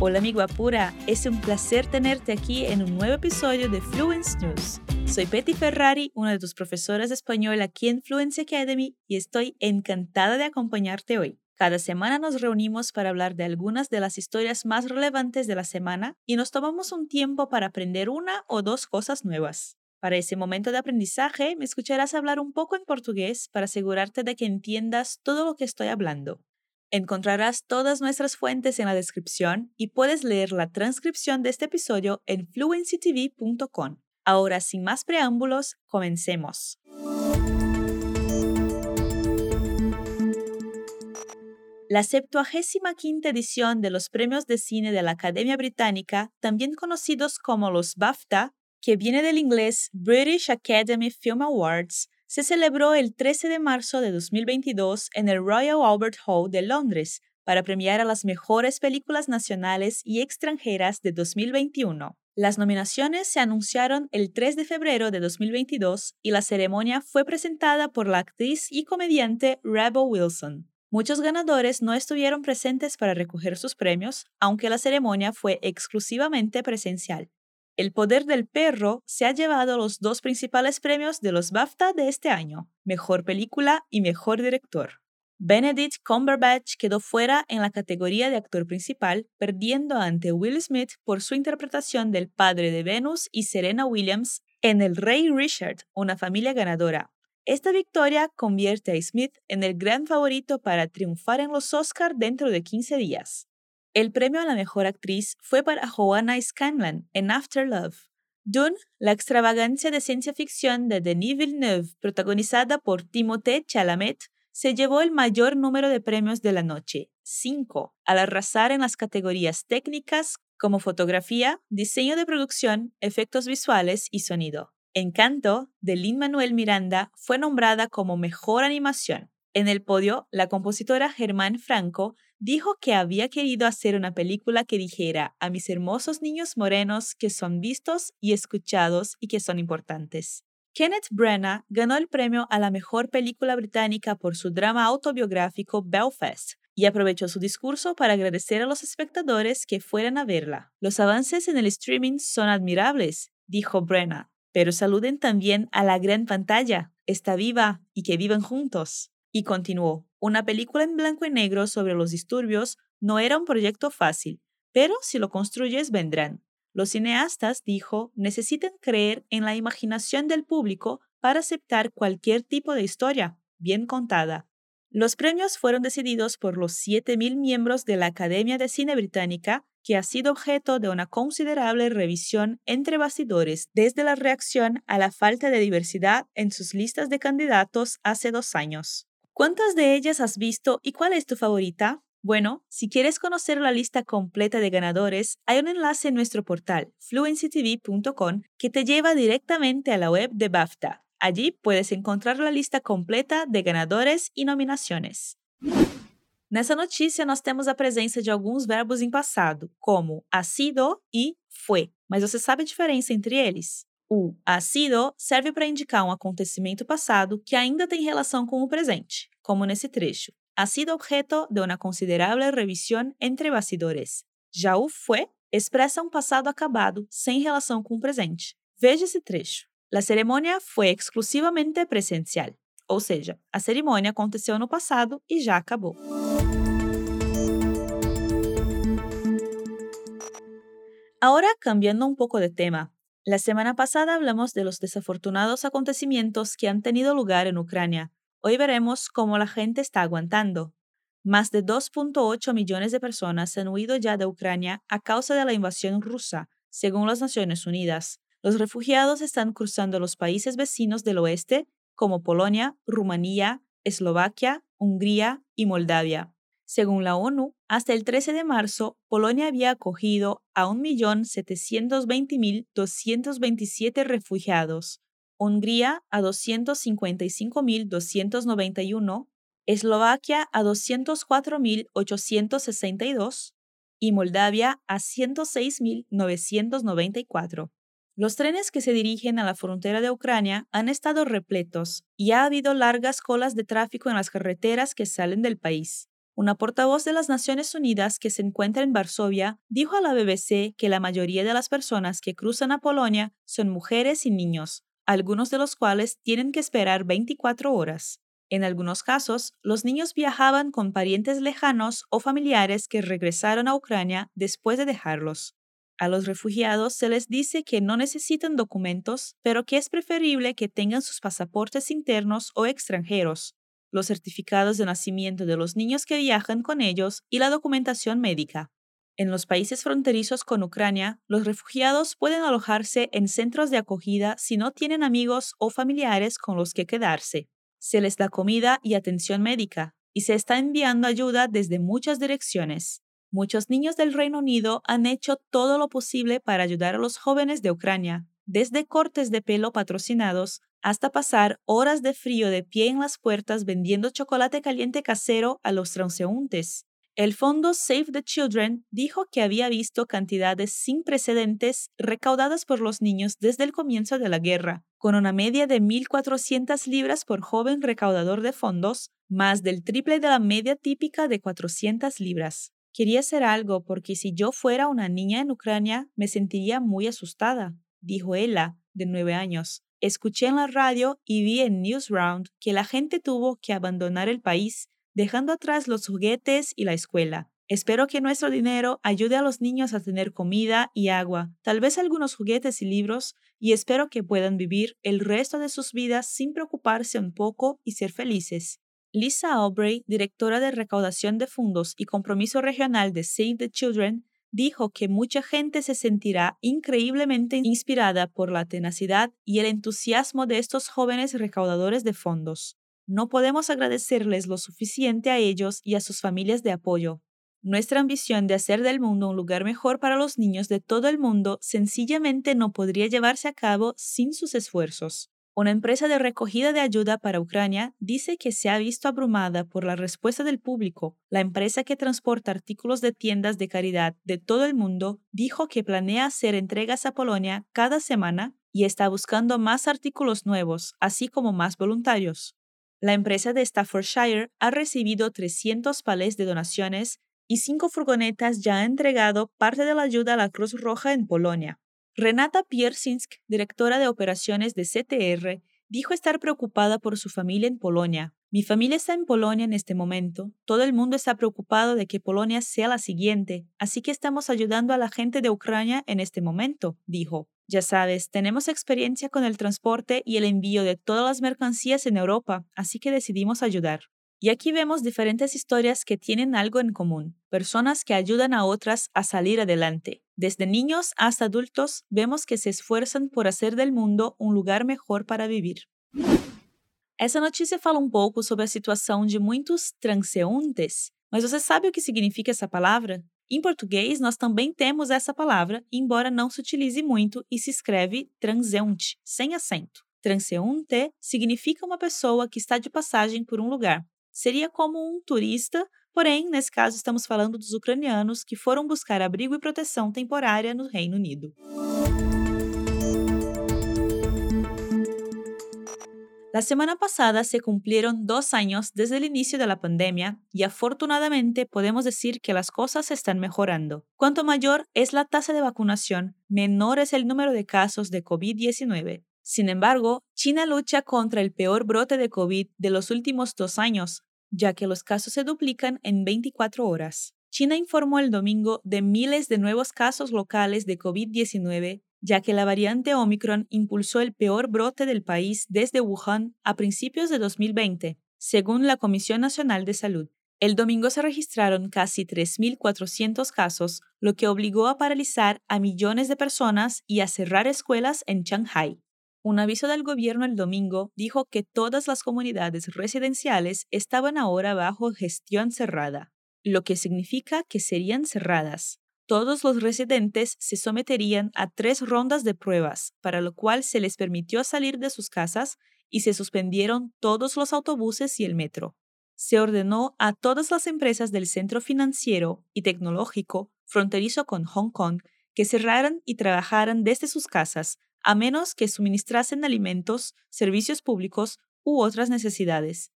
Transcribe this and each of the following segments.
Hola amigo Apura, es un placer tenerte aquí en un nuevo episodio de Fluence News. Soy Betty Ferrari, una de tus profesoras de español aquí en Fluency Academy y estoy encantada de acompañarte hoy. Cada semana nos reunimos para hablar de algunas de las historias más relevantes de la semana y nos tomamos un tiempo para aprender una o dos cosas nuevas. Para ese momento de aprendizaje, me escucharás hablar un poco en portugués para asegurarte de que entiendas todo lo que estoy hablando. Encontrarás todas nuestras fuentes en la descripción y puedes leer la transcripción de este episodio en fluencytv.com. Ahora, sin más preámbulos, comencemos. La 75 edición de los premios de cine de la Academia Británica, también conocidos como los BAFTA, que viene del inglés British Academy Film Awards, se celebró el 13 de marzo de 2022 en el Royal Albert Hall de Londres para premiar a las mejores películas nacionales y extranjeras de 2021. Las nominaciones se anunciaron el 3 de febrero de 2022 y la ceremonia fue presentada por la actriz y comediante Rebel Wilson. Muchos ganadores no estuvieron presentes para recoger sus premios, aunque la ceremonia fue exclusivamente presencial. El Poder del Perro se ha llevado los dos principales premios de los BAFTA de este año, Mejor Película y Mejor Director. Benedict Cumberbatch quedó fuera en la categoría de actor principal, perdiendo ante Will Smith por su interpretación del padre de Venus y Serena Williams en El Rey Richard, una familia ganadora. Esta victoria convierte a Smith en el gran favorito para triunfar en los Oscar dentro de 15 días. El premio a la mejor actriz fue para Joanna Scanlan en After Love. Dune, la extravagancia de ciencia ficción de Denis Villeneuve, protagonizada por Timothée Chalamet, se llevó el mayor número de premios de la noche, cinco, al arrasar en las categorías técnicas como fotografía, diseño de producción, efectos visuales y sonido. Encanto, de Lin Manuel Miranda, fue nombrada como mejor animación. En el podio, la compositora Germán Franco dijo que había querido hacer una película que dijera a mis hermosos niños morenos que son vistos y escuchados y que son importantes. Kenneth Branagh ganó el premio a la mejor película británica por su drama autobiográfico Belfast y aprovechó su discurso para agradecer a los espectadores que fueran a verla. Los avances en el streaming son admirables, dijo Branagh, pero saluden también a la gran pantalla. Está viva y que vivan juntos. Y continuó, una película en blanco y negro sobre los disturbios no era un proyecto fácil, pero si lo construyes vendrán. Los cineastas, dijo, necesitan creer en la imaginación del público para aceptar cualquier tipo de historia, bien contada. Los premios fueron decididos por los 7.000 miembros de la Academia de Cine Británica, que ha sido objeto de una considerable revisión entre bastidores desde la reacción a la falta de diversidad en sus listas de candidatos hace dos años. ¿Cuántas de ellas has visto y cuál es tu favorita? Bueno, si quieres conocer la lista completa de ganadores, hay un enlace en nuestro portal fluencytv.com que te lleva directamente a la web de BAFTA. Allí puedes encontrar la lista completa de ganadores e nominações. Nessa notícia, nós temos a presença de alguns verbos em passado, como ha sido e foi. Mas você sabe a diferença entre eles? O sido serve para indicar um acontecimento passado que ainda tem relação com o presente, como nesse trecho. Ha sido objeto de uma considerável entre bastidores. Já o fue expressa um passado acabado sem relação com o presente. Veja esse trecho. A cerimônia foi exclusivamente presencial, ou seja, a cerimônia aconteceu no passado e já acabou. Ahora, cambiando un poco de tema, La semana pasada hablamos de los desafortunados acontecimientos que han tenido lugar en Ucrania. Hoy veremos cómo la gente está aguantando. Más de 2.8 millones de personas han huido ya de Ucrania a causa de la invasión rusa, según las Naciones Unidas. Los refugiados están cruzando los países vecinos del oeste, como Polonia, Rumanía, Eslovaquia, Hungría y Moldavia. Según la ONU, hasta el 13 de marzo, Polonia había acogido a 1.720.227 refugiados, Hungría a 255.291, Eslovaquia a 204.862 y Moldavia a 106.994. Los trenes que se dirigen a la frontera de Ucrania han estado repletos y ha habido largas colas de tráfico en las carreteras que salen del país. Una portavoz de las Naciones Unidas que se encuentra en Varsovia dijo a la BBC que la mayoría de las personas que cruzan a Polonia son mujeres y niños, algunos de los cuales tienen que esperar 24 horas. En algunos casos, los niños viajaban con parientes lejanos o familiares que regresaron a Ucrania después de dejarlos. A los refugiados se les dice que no necesitan documentos, pero que es preferible que tengan sus pasaportes internos o extranjeros, los certificados de nacimiento de los niños que viajan con ellos y la documentación médica. En los países fronterizos con Ucrania, los refugiados pueden alojarse en centros de acogida si no tienen amigos o familiares con los que quedarse. Se les da comida y atención médica, y se está enviando ayuda desde muchas direcciones. Muchos niños del Reino Unido han hecho todo lo posible para ayudar a los jóvenes de Ucrania, desde cortes de pelo patrocinados hasta pasar horas de frío de pie en las puertas vendiendo chocolate caliente casero a los transeúntes. El fondo Save the Children dijo que había visto cantidades sin precedentes recaudadas por los niños desde el comienzo de la guerra, con una media de 1.400 libras por joven recaudador de fondos, más del triple de la media típica de 400 libras. Quería hacer algo porque si yo fuera una niña en Ucrania me sentiría muy asustada, dijo ella, de nueve años. Escuché en la radio y vi en Newsround que la gente tuvo que abandonar el país, dejando atrás los juguetes y la escuela. Espero que nuestro dinero ayude a los niños a tener comida y agua, tal vez algunos juguetes y libros, y espero que puedan vivir el resto de sus vidas sin preocuparse un poco y ser felices. Lisa Aubrey, directora de recaudación de fondos y compromiso regional de Save the Children, dijo que mucha gente se sentirá increíblemente inspirada por la tenacidad y el entusiasmo de estos jóvenes recaudadores de fondos. No podemos agradecerles lo suficiente a ellos y a sus familias de apoyo. Nuestra ambición de hacer del mundo un lugar mejor para los niños de todo el mundo sencillamente no podría llevarse a cabo sin sus esfuerzos. Una empresa de recogida de ayuda para Ucrania dice que se ha visto abrumada por la respuesta del público. La empresa que transporta artículos de tiendas de caridad de todo el mundo dijo que planea hacer entregas a Polonia cada semana y está buscando más artículos nuevos, así como más voluntarios. La empresa de Staffordshire ha recibido 300 palés de donaciones y cinco furgonetas ya ha entregado parte de la ayuda a la Cruz Roja en Polonia. Renata Piersinsk, directora de operaciones de CTR, dijo estar preocupada por su familia en Polonia. Mi familia está en Polonia en este momento. Todo el mundo está preocupado de que Polonia sea la siguiente, así que estamos ayudando a la gente de Ucrania en este momento, dijo. Ya sabes, tenemos experiencia con el transporte y el envío de todas las mercancías en Europa, así que decidimos ayudar. Y aquí vemos diferentes historias que tienen algo en común, personas que ayudan a otras a salir adelante. Desde niños hasta adultos vemos que se esfuerzan por hacer del mundo um lugar melhor para viver. Essa notícia fala um pouco sobre a situação de muitos transeuntes, mas você sabe o que significa essa palavra? Em português, nós também temos essa palavra, embora não se utilize muito e se escreve transeunte, sem acento. Transeunte significa uma pessoa que está de passagem por um lugar. Seria como um turista Porém, nesse caso, estamos falando dos ucranianos que foram buscar abrigo e proteção temporária no Reino Unido. La semana pasada se cumplieron dos años desde el inicio de la pandemia y afortunadamente podemos decir que las cosas están mejorando. Cuanto mayor es la tasa de vacunación, menor es el número de casos de COVID-19. Sin embargo, China lucha contra el peor brote de COVID de los últimos dos años, ya que los casos se duplican en 24 horas. China informó el domingo de miles de nuevos casos locales de COVID-19, ya que la variante Omicron impulsó el peor brote del país desde Wuhan a principios de 2020, según la Comisión Nacional de Salud. El domingo se registraron casi 3.400 casos, lo que obligó a paralizar a millones de personas y a cerrar escuelas en Shanghai. Un aviso del gobierno el domingo dijo que todas las comunidades residenciales estaban ahora bajo gestión cerrada, lo que significa que serían cerradas. Todos los residentes se someterían a tres rondas de pruebas, para lo cual se les permitió salir de sus casas y se suspendieron todos los autobuses y el metro. Se ordenó a todas las empresas del centro financiero y tecnológico fronterizo con Hong Kong que cerraran y trabajaran desde sus casas a menos que suministrasen alimentos, servicios públicos u otras necesidades.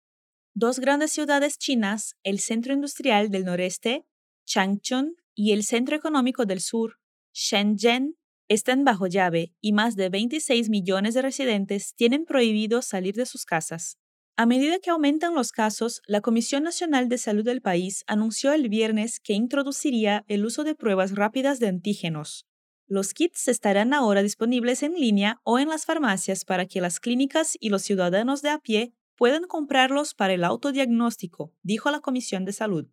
Dos grandes ciudades chinas, el centro industrial del noreste, Changchun, y el centro económico del sur, Shenzhen, están bajo llave y más de 26 millones de residentes tienen prohibido salir de sus casas. A medida que aumentan los casos, la Comisión Nacional de Salud del país anunció el viernes que introduciría el uso de pruebas rápidas de antígenos. Los kits estarán ahora disponibles en línea o en las farmacias para que las clínicas y los ciudadanos de a pie puedan comprarlos para el autodiagnóstico, dijo la Comisión de Salud.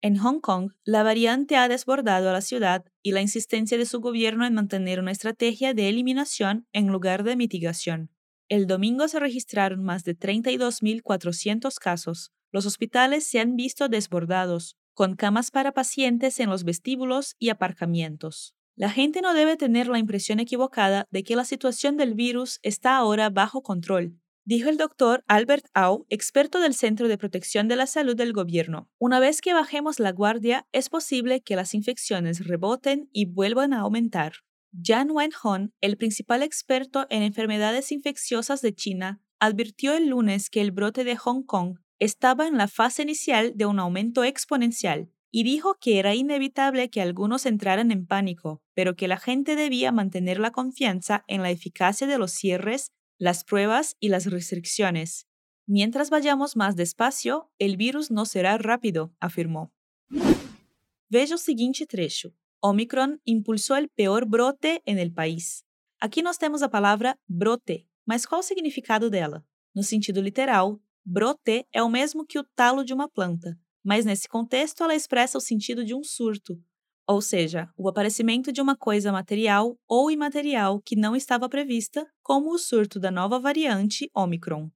En Hong Kong, la variante ha desbordado a la ciudad y la insistencia de su gobierno en mantener una estrategia de eliminación en lugar de mitigación. El domingo se registraron más de 32.400 casos. Los hospitales se han visto desbordados, con camas para pacientes en los vestíbulos y aparcamientos. La gente no debe tener la impresión equivocada de que la situación del virus está ahora bajo control, dijo el doctor Albert Au, experto del Centro de Protección de la Salud del Gobierno. Una vez que bajemos la guardia, es posible que las infecciones reboten y vuelvan a aumentar. Jan Wenhon, el principal experto en enfermedades infecciosas de China, advirtió el lunes que el brote de Hong Kong estaba en la fase inicial de un aumento exponencial y dijo que era inevitable que algunos entraran en pánico, pero que la gente debía mantener la confianza en la eficacia de los cierres, las pruebas y las restricciones. Mientras vayamos más despacio, el virus no será rápido, afirmó. Veja o seguinte trecho. Omicron impulsou o peor brote en el país. Aqui nós temos a palavra brote, mas qual o significado dela? No sentido literal, brote é o mesmo que o talo de uma planta, mas nesse contexto ela expressa o sentido de um surto, ou seja, o aparecimento de uma coisa material ou imaterial que não estava prevista, como o surto da nova variante Omicron.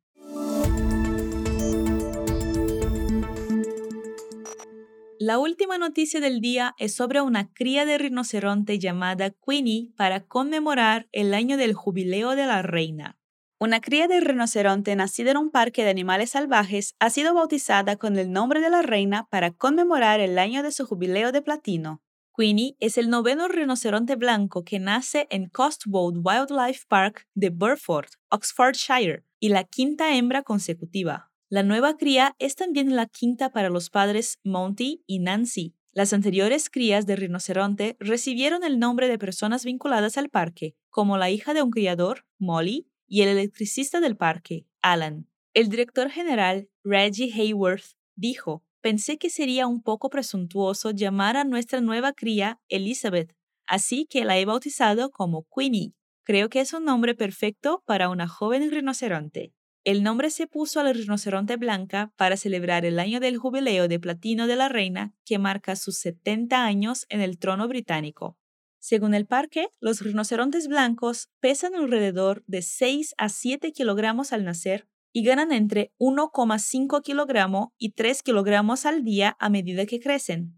La última noticia del día es sobre una cría de rinoceronte llamada Queenie para conmemorar el año del jubileo de la reina. Una cría de rinoceronte nacida en un parque de animales salvajes ha sido bautizada con el nombre de la reina para conmemorar el año de su jubileo de platino. Queenie es el noveno rinoceronte blanco que nace en Cotswold Wildlife Park de Burford, Oxfordshire, y la quinta hembra consecutiva. La nueva cría es también la quinta para los padres Monty y Nancy. Las anteriores crías de rinoceronte recibieron el nombre de personas vinculadas al parque, como la hija de un criador, Molly, y el electricista del parque, Alan. El director general, Reggie Hayworth, dijo, pensé que sería un poco presuntuoso llamar a nuestra nueva cría Elizabeth, así que la he bautizado como Queenie. Creo que es un nombre perfecto para una joven rinoceronte. El nombre se puso a la rinoceronte blanca para celebrar el año del jubileo de platino de la reina que marca sus 70 años en el trono británico. Según el parque, los rinocerontes blancos pesan alrededor de 6 a 7 kilogramos al nacer y ganan entre 1,5 kilogramos y 3 kilogramos al día a medida que crecen.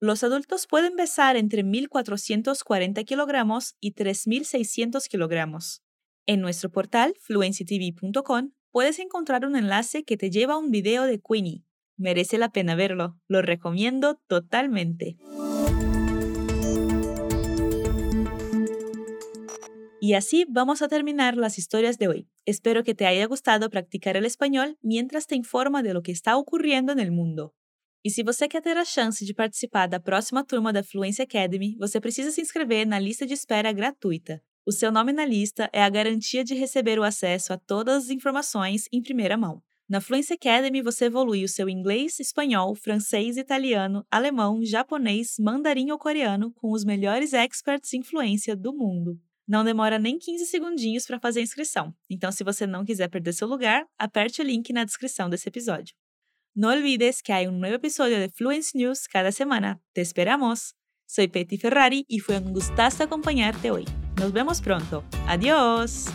Los adultos pueden pesar entre 1.440 kilogramos y 3.600 kilogramos. En nuestro portal fluencytv.com puedes encontrar un enlace que te lleva a un video de Queenie. Merece la pena verlo, lo recomiendo totalmente. Y así vamos a terminar las historias de hoy. Espero que te haya gustado practicar el español mientras te informa de lo que está ocurriendo en el mundo. E se você quer ter a chance de participar da próxima turma da Fluency Academy, você precisa se inscrever na lista de espera gratuita. O seu nome na lista é a garantia de receber o acesso a todas as informações em primeira mão. Na Fluency Academy você evolui o seu inglês, espanhol, francês, italiano, alemão, japonês, mandarim ou coreano com os melhores experts em fluência do mundo. Não demora nem 15 segundinhos para fazer a inscrição, então se você não quiser perder seu lugar, aperte o link na descrição desse episódio. No olvides que há um novo episódio de Fluency News cada semana. Te esperamos! Soy Petty Ferrari y fue un gustazo acompañarte hoy. Nos vemos pronto. Adiós.